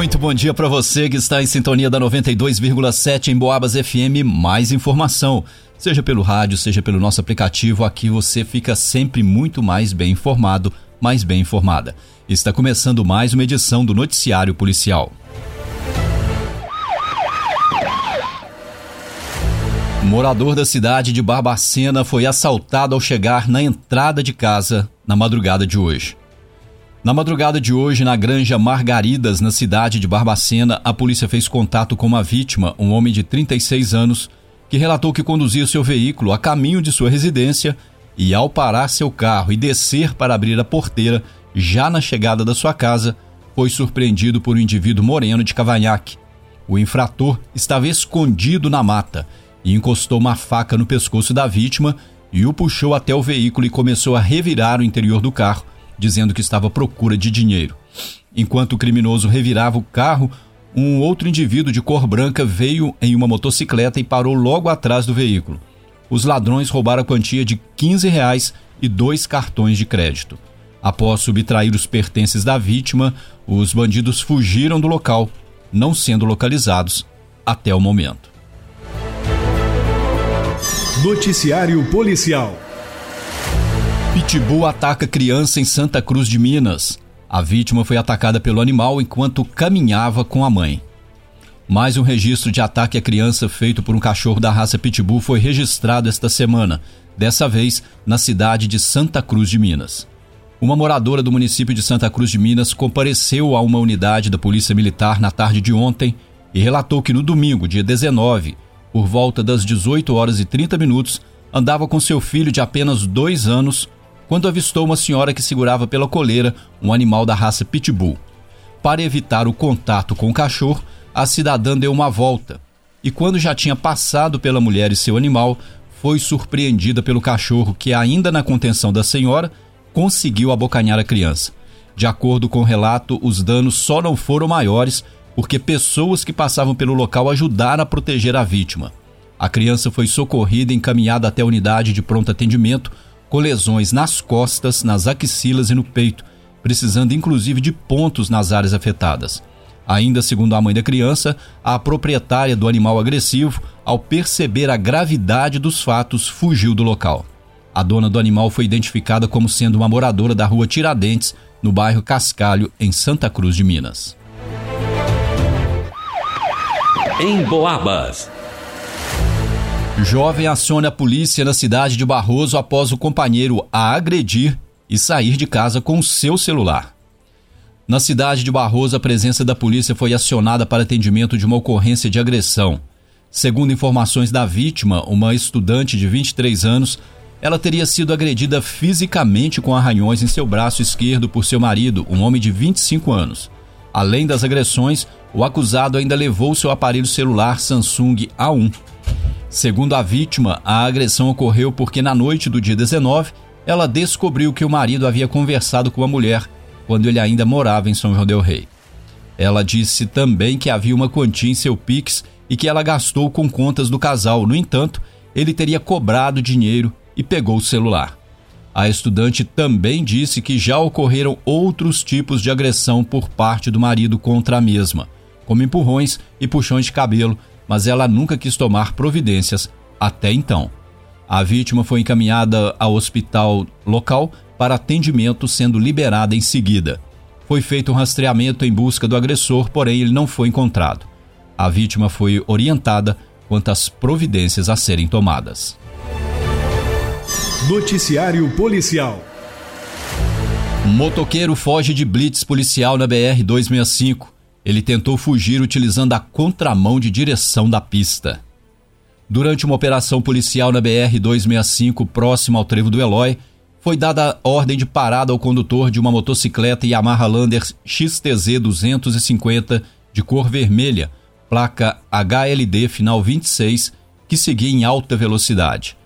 Muito bom dia para você que está em sintonia da 92,7 em Boabas FM. Mais informação, seja pelo rádio, seja pelo nosso aplicativo, aqui você fica sempre muito mais bem informado, mais bem informada. Está começando mais uma edição do Noticiário Policial. Morador da cidade de Barbacena foi assaltado ao chegar na entrada de casa na madrugada de hoje. Na madrugada de hoje, na Granja Margaridas, na cidade de Barbacena, a polícia fez contato com uma vítima, um homem de 36 anos, que relatou que conduzia seu veículo a caminho de sua residência e, ao parar seu carro e descer para abrir a porteira, já na chegada da sua casa, foi surpreendido por um indivíduo moreno de cavanhaque. O infrator estava escondido na mata e encostou uma faca no pescoço da vítima e o puxou até o veículo e começou a revirar o interior do carro dizendo que estava à procura de dinheiro. Enquanto o criminoso revirava o carro, um outro indivíduo de cor branca veio em uma motocicleta e parou logo atrás do veículo. Os ladrões roubaram a quantia de 15 reais e dois cartões de crédito. Após subtrair os pertences da vítima, os bandidos fugiram do local, não sendo localizados até o momento. Noticiário Policial Pitbull ataca criança em Santa Cruz de Minas. A vítima foi atacada pelo animal enquanto caminhava com a mãe. Mais um registro de ataque à criança feito por um cachorro da raça Pitbull foi registrado esta semana, dessa vez na cidade de Santa Cruz de Minas. Uma moradora do município de Santa Cruz de Minas compareceu a uma unidade da Polícia Militar na tarde de ontem e relatou que no domingo, dia 19, por volta das 18 horas e 30 minutos, andava com seu filho de apenas dois anos quando avistou uma senhora que segurava pela coleira um animal da raça Pitbull. Para evitar o contato com o cachorro, a cidadã deu uma volta e, quando já tinha passado pela mulher e seu animal, foi surpreendida pelo cachorro que, ainda na contenção da senhora, conseguiu abocanhar a criança. De acordo com o relato, os danos só não foram maiores porque pessoas que passavam pelo local ajudaram a proteger a vítima. A criança foi socorrida e encaminhada até a unidade de pronto atendimento, com lesões nas costas, nas axilas e no peito, precisando inclusive de pontos nas áreas afetadas. Ainda segundo a mãe da criança, a proprietária do animal agressivo, ao perceber a gravidade dos fatos, fugiu do local. A dona do animal foi identificada como sendo uma moradora da rua Tiradentes, no bairro Cascalho, em Santa Cruz de Minas. Em Boabas. Jovem aciona a polícia na cidade de Barroso após o companheiro a agredir e sair de casa com seu celular. Na cidade de Barroso, a presença da polícia foi acionada para atendimento de uma ocorrência de agressão. Segundo informações da vítima, uma estudante de 23 anos, ela teria sido agredida fisicamente com arranhões em seu braço esquerdo por seu marido, um homem de 25 anos. Além das agressões, o acusado ainda levou seu aparelho celular Samsung A1. Segundo a vítima, a agressão ocorreu porque na noite do dia 19, ela descobriu que o marido havia conversado com a mulher quando ele ainda morava em São João del Rei. Ela disse também que havia uma quantia em seu Pix e que ela gastou com contas do casal. No entanto, ele teria cobrado dinheiro e pegou o celular. A estudante também disse que já ocorreram outros tipos de agressão por parte do marido contra a mesma, como empurrões e puxões de cabelo, mas ela nunca quis tomar providências até então. A vítima foi encaminhada ao hospital local para atendimento, sendo liberada em seguida. Foi feito um rastreamento em busca do agressor, porém ele não foi encontrado. A vítima foi orientada quanto às providências a serem tomadas. Noticiário Policial Motoqueiro foge de blitz policial na BR 265. Ele tentou fugir utilizando a contramão de direção da pista. Durante uma operação policial na BR-265, próximo ao trevo do Eloy, foi dada ordem de parada ao condutor de uma motocicleta Yamaha Lander XTZ 250 de cor vermelha, placa HLD final 26, que seguia em alta velocidade.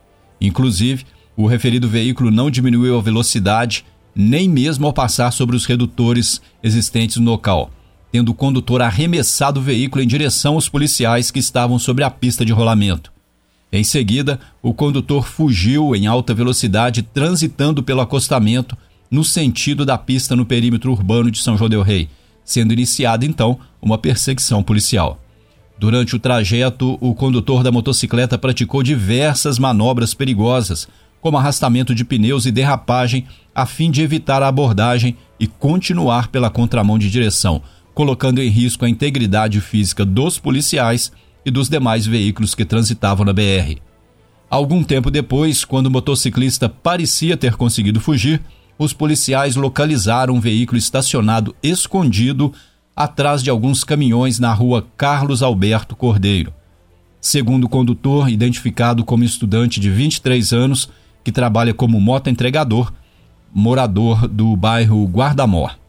Inclusive, o referido veículo não diminuiu a velocidade nem mesmo ao passar sobre os redutores existentes no local tendo o condutor arremessado o veículo em direção aos policiais que estavam sobre a pista de rolamento. Em seguida, o condutor fugiu em alta velocidade, transitando pelo acostamento no sentido da pista no perímetro urbano de São João del Rei, sendo iniciada então uma perseguição policial. Durante o trajeto, o condutor da motocicleta praticou diversas manobras perigosas, como arrastamento de pneus e derrapagem, a fim de evitar a abordagem e continuar pela contramão de direção, colocando em risco a integridade física dos policiais e dos demais veículos que transitavam na BR. Algum tempo depois, quando o motociclista parecia ter conseguido fugir, os policiais localizaram um veículo estacionado escondido atrás de alguns caminhões na rua Carlos Alberto Cordeiro. Segundo o condutor, identificado como estudante de 23 anos, que trabalha como moto entregador, morador do bairro Guardamor.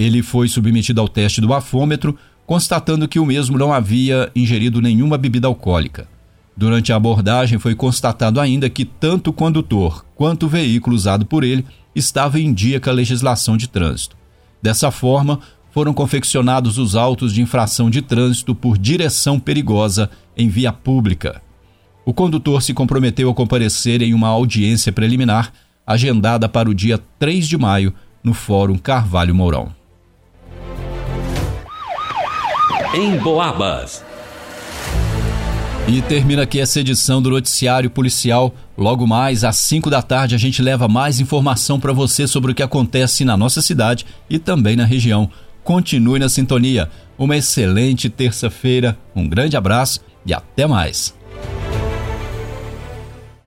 Ele foi submetido ao teste do bafômetro, constatando que o mesmo não havia ingerido nenhuma bebida alcoólica. Durante a abordagem, foi constatado ainda que tanto o condutor quanto o veículo usado por ele estava em dia com a legislação de trânsito. Dessa forma, foram confeccionados os autos de infração de trânsito por direção perigosa em via pública. O condutor se comprometeu a comparecer em uma audiência preliminar agendada para o dia 3 de maio no Fórum Carvalho Mourão. Em Boabas. E termina aqui essa edição do Noticiário Policial. Logo mais, às 5 da tarde, a gente leva mais informação para você sobre o que acontece na nossa cidade e também na região. Continue na sintonia. Uma excelente terça-feira, um grande abraço e até mais.